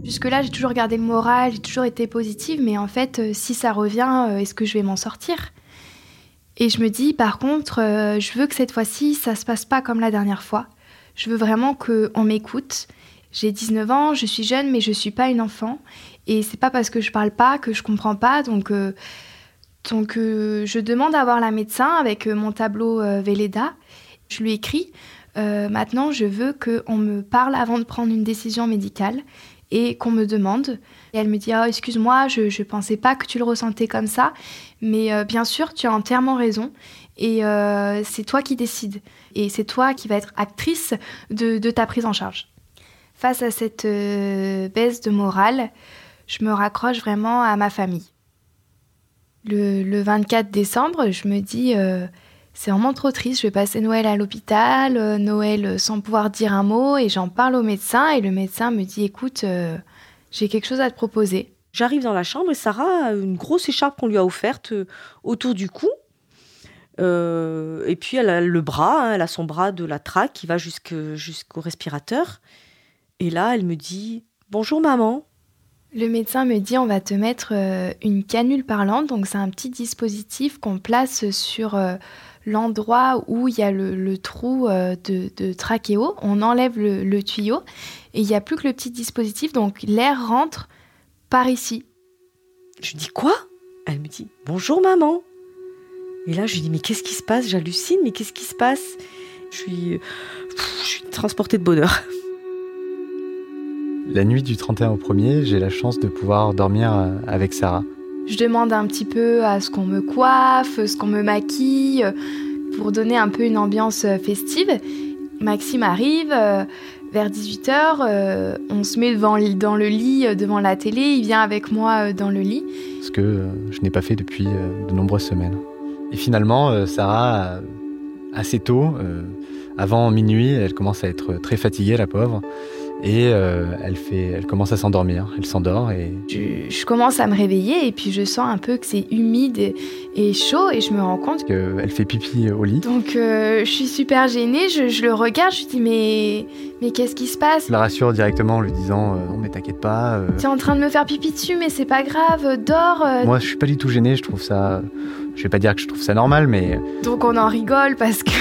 Jusque-là, j'ai toujours gardé le moral, j'ai toujours été positive, mais en fait, euh, si ça revient, euh, est-ce que je vais m'en sortir? Et je me dis, par contre, euh, je veux que cette fois-ci, ça se passe pas comme la dernière fois. Je veux vraiment qu'on m'écoute. J'ai 19 ans, je suis jeune, mais je suis pas une enfant. Et c'est pas parce que je parle pas que je comprends pas. Donc, donc je demande à voir la médecin avec mon tableau Véleda. Je lui écris. maintenant, je veux qu'on me parle avant de prendre une décision médicale et qu'on me demande. Et elle me dit oh, Excuse-moi, je ne pensais pas que tu le ressentais comme ça, mais euh, bien sûr, tu as entièrement raison. Et euh, c'est toi qui décides. Et c'est toi qui vas être actrice de, ta prise en charge. Face à cette euh, baisse de morale, je me raccroche vraiment à ma famille. Le, le 24 décembre, je me dis c'est vraiment trop triste. Je vais passer Noël à l'hôpital, euh, Noël sans pouvoir dire un mot, et j'en parle au médecin, et le médecin me dit écoute, euh, j'ai quelque chose à te proposer. J'arrive dans la chambre et Sarah a une grosse écharpe qu'on lui a offerte euh, autour du cou. et puis elle a le bras, hein, elle a son bras de la traque qui va jusqu'au respirateur. Et là, elle me dit Bonjour maman. Le médecin me dit on va te mettre une canule parlante, donc c'est un petit dispositif qu'on place sur l'endroit où il y a le, trou euh, de, trachéo, on enlève le, tuyau et il n'y a plus que le petit dispositif, donc l'air rentre par ici. Je dis quoi? Elle me dit bonjour maman. Et là je lui dis mais qu'est-ce qui se passe? J'hallucine, mais qu'est-ce qui se passe? Je suis, je suis transportée de bonheur. La nuit du 31 au 1er, j'ai la chance de pouvoir dormir euh, avec Sarah. Je demande un petit peu à ce qu'on me coiffe, ce qu'on me maquille, pour donner un peu une ambiance euh, festive. Maxime arrive euh, vers 18h, euh, on se met devant, dans le lit, devant la télé, il vient avec moi dans le lit. Ce que je n'ai pas fait depuis de nombreuses semaines. Et finalement, Sarah, assez tôt, avant minuit, elle commence à être très fatiguée, la pauvre et euh, elle, fait, elle commence à s'endormir. Elle s'endort et... Je, commence à me réveiller et puis je sens un peu que c'est humide et, chaud et je me rends compte qu'elle fait pipi au lit. Donc euh, je suis super gênée, je, le regarde, je lui dis mais, mais qu'est-ce qui se passe? Je la rassure directement en lui disant euh, non mais t'inquiète pas. Tu es en train de me faire pipi dessus mais c'est pas grave, dors. Moi je suis pas du tout gênée, je trouve ça... Je vais pas dire que je trouve ça normal mais... Donc on en rigole parce que...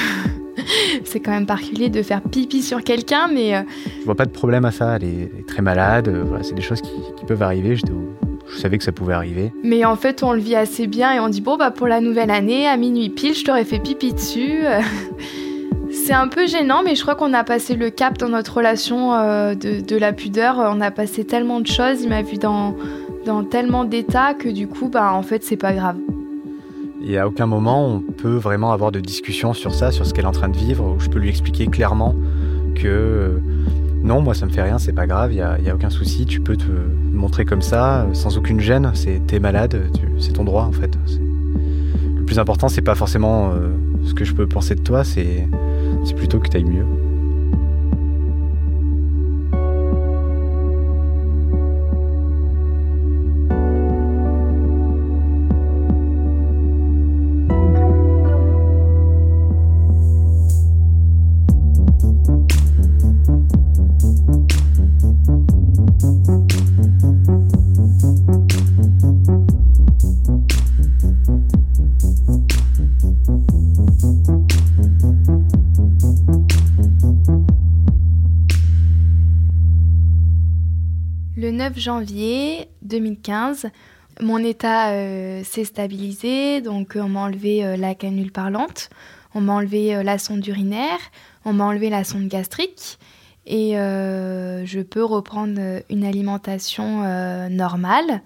c'est quand même particulier de faire pipi sur quelqu'un, mais. Euh, je vois pas de problème à ça. Elle est, très malade. Euh, voilà, c'est des choses qui, peuvent arriver. Je, savais que ça pouvait arriver. Mais en fait, on le vit assez bien et on dit bon, bah pour la nouvelle année, à minuit pile, je t'aurais fait pipi dessus. c'est un peu gênant, mais je crois qu'on a passé le cap dans notre relation euh, de, la pudeur. On a passé tellement de choses. Il m'a vu dans, dans tellement d'états que du coup, bah en fait, c'est pas grave. Et à aucun moment on peut vraiment avoir de discussion sur ça, sur ce qu'elle est en train de vivre, où je peux lui expliquer clairement que euh, non, moi ça me fait rien, c'est pas grave, il n'y a, a, aucun souci, tu peux te montrer comme ça, sans aucune gêne, c'est t'es malade, c'est ton droit en fait. Le plus important, c'est pas forcément euh, ce que je peux penser de toi, c'est plutôt que tu ailles mieux. Janvier 2015, mon état euh, s'est stabilisé, donc on m'a enlevé euh, la canule parlante, on m'a enlevé euh, la sonde urinaire, on m'a enlevé la sonde gastrique et je peux reprendre une alimentation normale.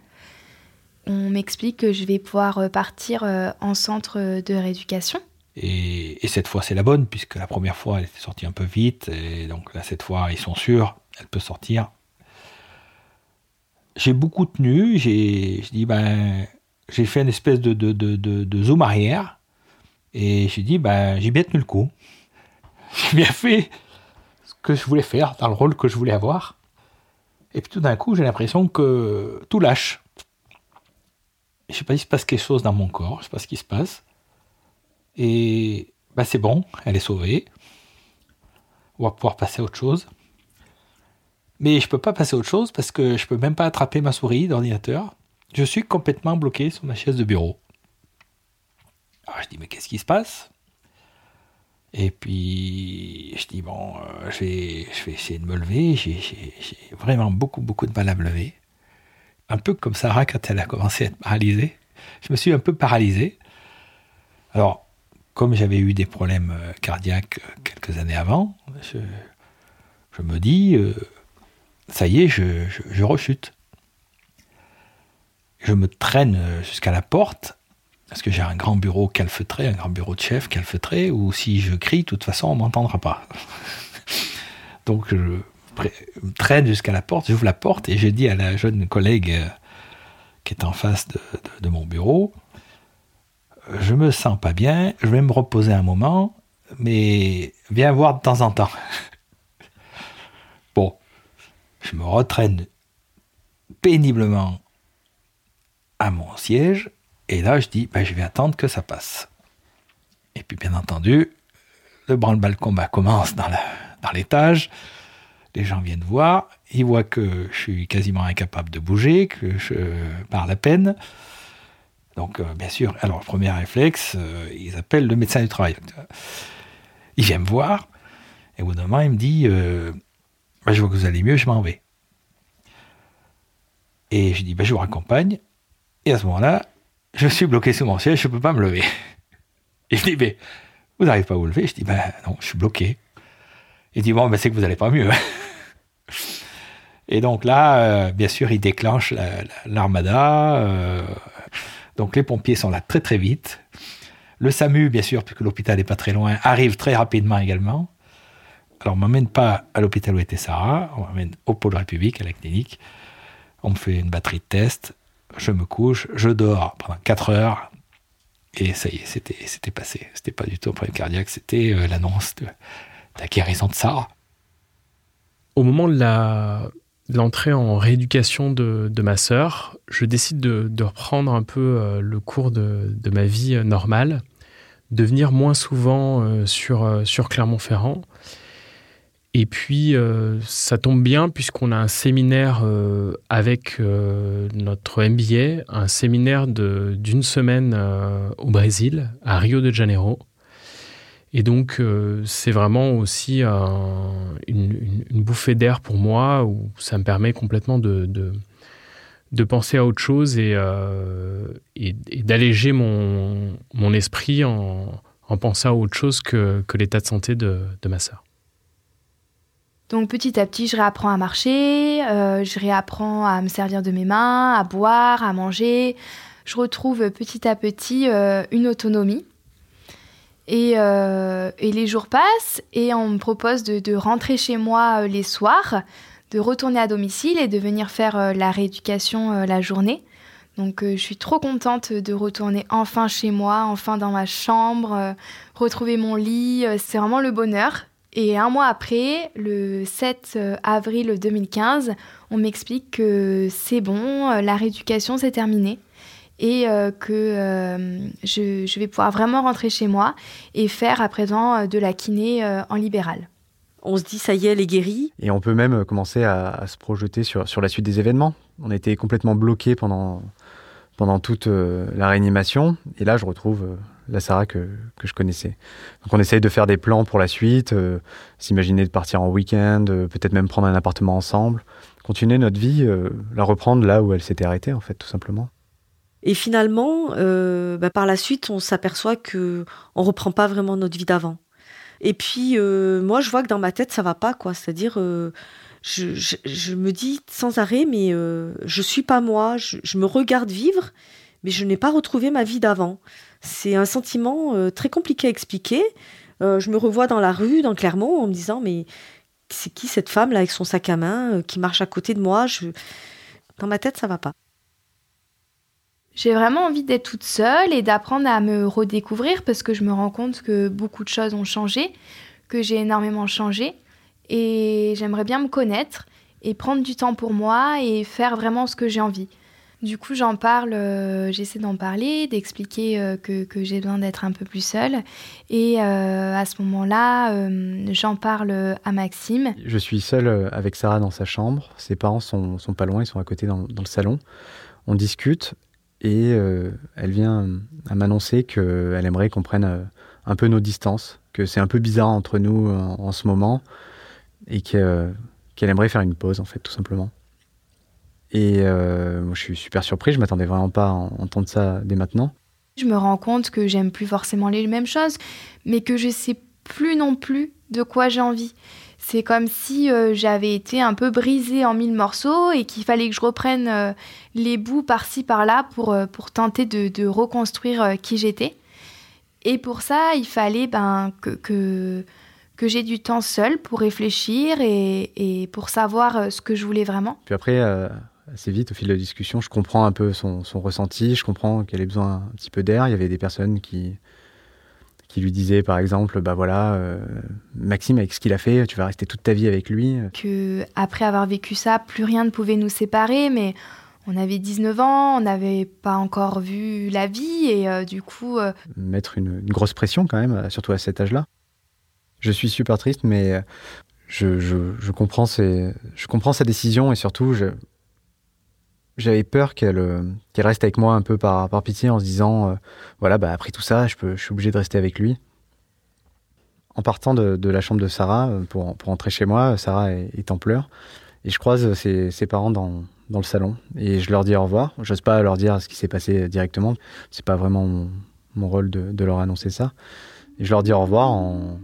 On m'explique que je vais pouvoir partir en centre de rééducation. Et, et, cette fois, c'est la bonne, puisque la première fois, elle était sortie un peu vite. Et donc là, cette fois, ils sont sûrs, elle peut sortir j'ai beaucoup tenu. J'ai ben, j'ai fait une espèce de, de, de, de, zoom arrière. Et j'ai dit, ben, j'ai bien tenu le coup. J'ai bien fait ce que je voulais faire, dans le rôle que je voulais avoir. Et puis tout d'un coup, j'ai l'impression que tout lâche. Je sais pas, il se passe quelque chose dans mon corps, je sais pas ce qui se passe. Et ben, c'est bon, elle est sauvée. On va pouvoir passer à autre chose. Mais je peux pas passer à autre chose parce que je peux même pas attraper ma souris d'ordinateur. Je suis complètement bloqué sur ma chaise de bureau. Alors je dis mais qu'est-ce qui se passe? Et puis je dis bon, euh, je, vais, je vais essayer de me lever. J'ai vraiment beaucoup beaucoup de mal à me lever. Un peu comme Sarah quand elle a commencé à être paralysée. Je me suis un peu paralysé. Alors comme j'avais eu des problèmes euh, cardiaques euh, quelques années avant, je me dis, ça y est, je, rechute. Je me traîne jusqu'à la porte, parce que j'ai un grand bureau calfeutré, un grand bureau de chef calfeutré, où si je crie, de toute façon, on m'entendra pas. Donc je me traîne jusqu'à la porte, j'ouvre la porte et je dis à la jeune collègue euh, qui est en face de, de mon bureau, je me sens pas bien, je vais me reposer un moment, mais viens voir de temps en temps. Je me retraîne péniblement à mon siège, et là je dis, ben, je vais attendre que ça passe. Et puis bien entendu, le branle-bas combat commence dans l'étage, les gens viennent voir, ils voient que je suis quasiment incapable de bouger, que je parle à peine. Donc, euh, bien sûr, alors, premier réflexe, euh, ils appellent le médecin du travail. Il vient me voir, et au bout d'un moment, il me dit bah, Je vois que vous allez mieux, je m'en vais. Et je dis bah, Je vous raccompagne. Et à ce moment-là, je suis bloqué sous mon siège, je ne peux pas me lever. Il dit Mais vous n'arrivez pas à vous lever? Je dis Ben non, je suis bloqué. Il dit Bon, ben, c'est que vous n'allez pas mieux. Et donc là, bien sûr, il déclenche l'armada. Donc les pompiers sont là très très vite. Le SAMU, bien sûr, puisque l'hôpital n'est pas très loin, arrive très rapidement également. Alors on ne m'emmène pas à l'hôpital où était Sarah, on m'emmène au pôle République, à la clinique. On me fait une batterie de tests, je me couche, je dors pendant 4 heures, et ça y est, c'était, c'était passé. C'était pas du tout un problème cardiaque, c'était euh, l'annonce de, la guérison de Sarah. Au moment de l'entrée en rééducation de, ma sœur, je décide de, reprendre un peu euh, le cours de, ma vie euh, normale, de venir moins souvent sur Clermont-Ferrand. Et puis, ça tombe bien puisqu'on a un séminaire avec notre MBA, un séminaire d'une semaine au Brésil, à Rio de Janeiro. Et donc, euh, c'est vraiment aussi une, bouffée d'air pour moi, où ça me permet complètement de, de, penser à autre chose et, euh, d'alléger mon, mon, esprit en, en, pensant à autre chose que, que l'état de santé de, de, ma sœur. Donc petit à petit, je réapprends à marcher, euh, je réapprends à me servir de mes mains, à boire, à manger. Je retrouve petit à petit une autonomie euh, et, les jours passent et on me propose de, rentrer chez moi euh, les soirs, de retourner à domicile et de venir faire euh, la rééducation la journée. Donc je suis trop contente de retourner enfin chez moi, enfin dans ma chambre, retrouver mon lit, c'est vraiment le bonheur. Et un mois après, le 7 avril 2015, on m'explique que c'est bon, la rééducation s'est terminée et euh, que euh, je, vais pouvoir vraiment rentrer chez moi et faire à présent euh, de la kiné en libéral. On se dit, ça y est, elle est guérie. Et on peut même commencer à, se projeter sur, sur la suite des événements. On était complètement bloqué pendant, pendant toute la réanimation. Et là, je retrouve la Sarah que, que, je connaissais. Donc on essaye de faire des plans pour la suite, s'imaginer de partir en week-end, peut-être même prendre un appartement ensemble, continuer notre vie, la reprendre là où elle s'était arrêtée, en fait, tout simplement. Et finalement, euh, bah, par la suite, on s'aperçoit que on reprend pas vraiment notre vie d'avant. Et puis, euh, moi, je vois que dans ma tête, ça va pas, quoi. C'est-à-dire, euh, je, me dis sans arrêt, mais je suis pas moi. Je, me regarde vivre, mais je n'ai pas retrouvé ma vie d'avant. C'est un sentiment très compliqué à expliquer. je me revois dans la rue, dans Clermont, en me disant, mais c'est qui cette femme là avec son sac à main qui marche à côté de moi? Je... Dans ma tête, ça va pas. J'ai vraiment envie d'être toute seule et d'apprendre à me redécouvrir parce que je me rends compte que beaucoup de choses ont changé, que j'ai énormément changé et j'aimerais bien me connaître et prendre du temps pour moi et faire vraiment ce que j'ai envie. Du coup, j'en parle, euh, j'essaie d'en parler, d'expliquer euh, que, j'ai besoin d'être un peu plus seule. Et euh, à ce moment-là, j'en parle à Maxime. Je suis seule avec Sarah dans sa chambre. Ses parents sont, sont pas loin, ils sont à côté dans, le salon. On discute et elle vient à m'annoncer qu'elle aimerait qu'on prenne un peu nos distances, que c'est un peu bizarre entre nous en ce moment et qu'elle aimerait faire une pause, en fait, tout simplement. Et euh, moi, je suis super surpris, je m'attendais vraiment pas à entendre ça dès maintenant. Je me rends compte que j'aime plus forcément les mêmes choses, mais que je sais plus non plus de quoi j'ai envie. C'est comme si euh, j'avais été un peu brisée en mille morceaux et qu'il fallait que je reprenne euh, les bouts par-ci par-là pour, pour tenter de, de reconstruire qui j'étais. Et pour ça, il fallait ben, que, que, que j'ai du temps seul pour réfléchir et, et, pour savoir ce que je voulais vraiment. Puis après, assez vite au fil de la discussion. Je comprends un peu son, ressenti, je comprends qu'elle ait besoin un petit peu d'air. Il y avait des personnes qui, qui lui disaient par exemple, bah voilà, euh, Maxime avec ce qu'il a fait, tu vas rester toute ta vie avec lui. Que après avoir vécu ça, plus rien ne pouvait nous séparer, mais on avait 19 ans, on n'avait pas encore vu la vie et euh, du coup... Euh, Mettre une, grosse pression quand même, surtout à cet âge-là. Je suis super triste, mais je, je, comprends ses, je comprends sa décision et surtout, je, j'avais peur qu'elle euh, reste avec moi un peu par, par pitié en se disant euh, voilà bah après tout ça je suis obligé de rester avec lui. En partant de, la chambre de Sarah euh, pour, pour rentrer chez moi Sarah est, en pleurs. Et je croise ses, ses parents dans, dans le salon. Et je leur dis au revoir. J'ose pas leur dire ce qui s'est passé directement. C'est pas vraiment mon, mon rôle de, de, leur annoncer ça. Et je leur dis au revoir en,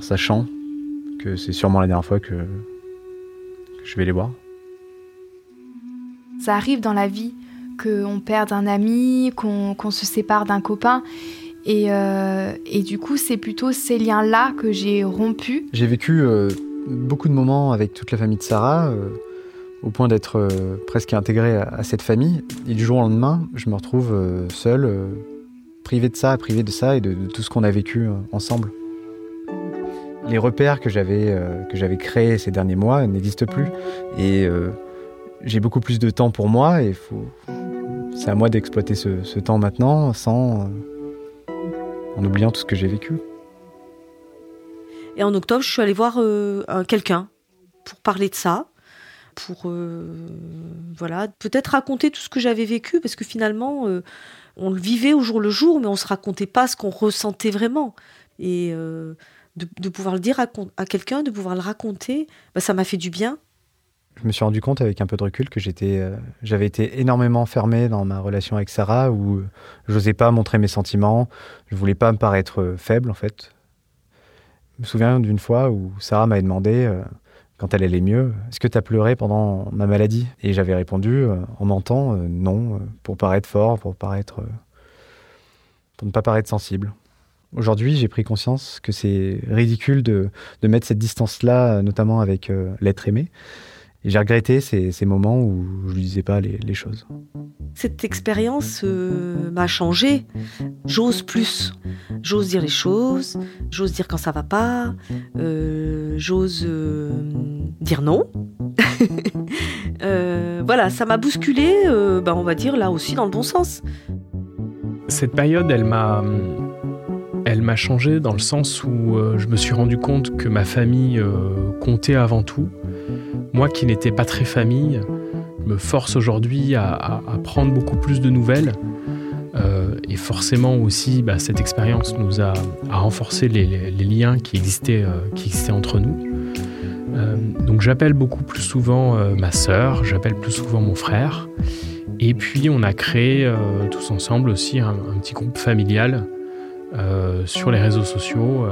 sachant que c'est sûrement la dernière fois que je vais les voir ça arrive dans la vie qu'on perde un ami, qu'on se sépare d'un copain. Et, euh, et, du coup, c'est plutôt ces liens-là que j'ai rompus. J'ai vécu euh, beaucoup de moments avec toute la famille de Sarah, euh, au point d'être presque intégré à, cette famille. Et du jour au lendemain, je me retrouve seul, privé de ça, privé de ça et de, de tout ce qu'on a vécu ensemble. Les repères que j'avais que j'avais créés ces derniers mois n'existent plus. Et j'ai beaucoup plus de temps pour moi et c'est à moi d'exploiter ce, temps maintenant sans euh, en oubliant tout ce que j'ai vécu. Et en octobre, je suis allée voir euh, quelqu'un pour parler de ça, pour euh, voilà, peut-être raconter tout ce que j'avais vécu parce que finalement, on le vivait au jour le jour, mais on se racontait pas ce qu'on ressentait vraiment. Et de, pouvoir le dire à, quelqu'un, de pouvoir le raconter, bah, ça m'a fait du bien je me suis rendu compte avec un peu de recul que j'étais, euh, j'avais été énormément fermé dans ma relation avec Sarah, où euh, j'osais pas montrer mes sentiments, je voulais pas me paraître euh, faible en fait. Je me souviens d'une fois où Sarah m'avait demandé, quand elle allait mieux, est-ce que tu as pleuré pendant ma maladie? Et j'avais répondu en mentant non, pour paraître fort, pour paraître, pour ne pas paraître sensible. Aujourd'hui, j'ai pris conscience que c'est ridicule de mettre cette distance-là, notamment avec l'être aimé. Et j'ai regretté ces, ces, moments où je lui disais pas les, les choses. Cette expérience euh, m'a changé. J'ose plus. J'ose dire les choses. J'ose dire quand ça va pas. Euh, j'ose euh, dire non. Euh, voilà, ça m'a bousculé, ben on va dire là aussi dans le bon sens. Cette période, elle m'a elle m'a changé dans le sens où je me suis rendu compte que ma famille comptait avant tout moi qui n'étais pas très famille, me force aujourd'hui à, prendre beaucoup plus de nouvelles. Euh, et forcément aussi, bah, cette expérience nous a, renforcé les, liens qui existaient, euh, entre nous. Euh, donc j'appelle beaucoup plus souvent ma sœur, j'appelle plus souvent mon frère. Et puis on a créé tous ensemble aussi un petit groupe familial sur les réseaux sociaux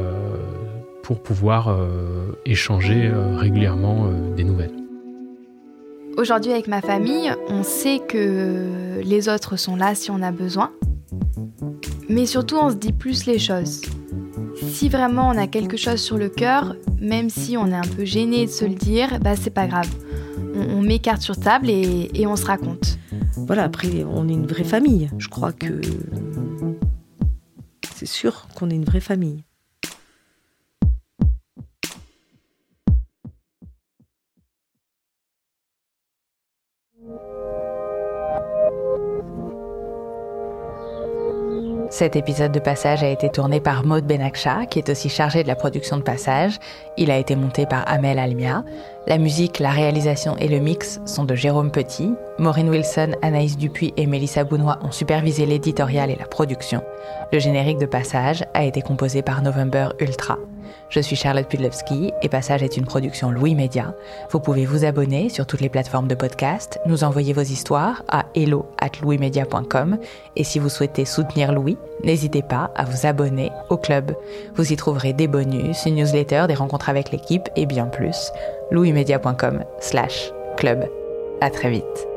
pour pouvoir euh, échanger euh, régulièrement euh, des nouvelles. Aujourd'hui avec ma famille, on sait que les autres sont là si on a besoin. Mais surtout, on se dit plus les choses. Si vraiment on a quelque chose sur le cœur, même si on est un peu gêné de se le dire, bah c'est pas grave. On, met carte sur table et, et on se raconte. Voilà, après on est une vraie famille. Je crois que c'est sûr qu'on est une vraie famille. Cet épisode de Passage a été tourné par Maud Benakcha, qui est aussi chargé de la production de Passage. Il a été monté par Amel Almia. La musique, la réalisation et le mix sont de Jérôme Petit. Maureen Wilson, Anaïs Dupuis et Mélissa Bounois ont supervisé l'éditorial et la production. Le générique de Passage a été composé par November Ultra. Je suis Charlotte Pudlowski et Passage est une production Louis Média. Vous pouvez vous abonner sur toutes les plateformes de podcast, nous envoyer vos histoires à hello at louismedia.com et si vous souhaitez soutenir Louis, n'hésitez pas à vous abonner au club. Vous y trouverez des bonus, une newsletter, des rencontres avec l'équipe et bien plus. louismedia.com slash club. À très vite.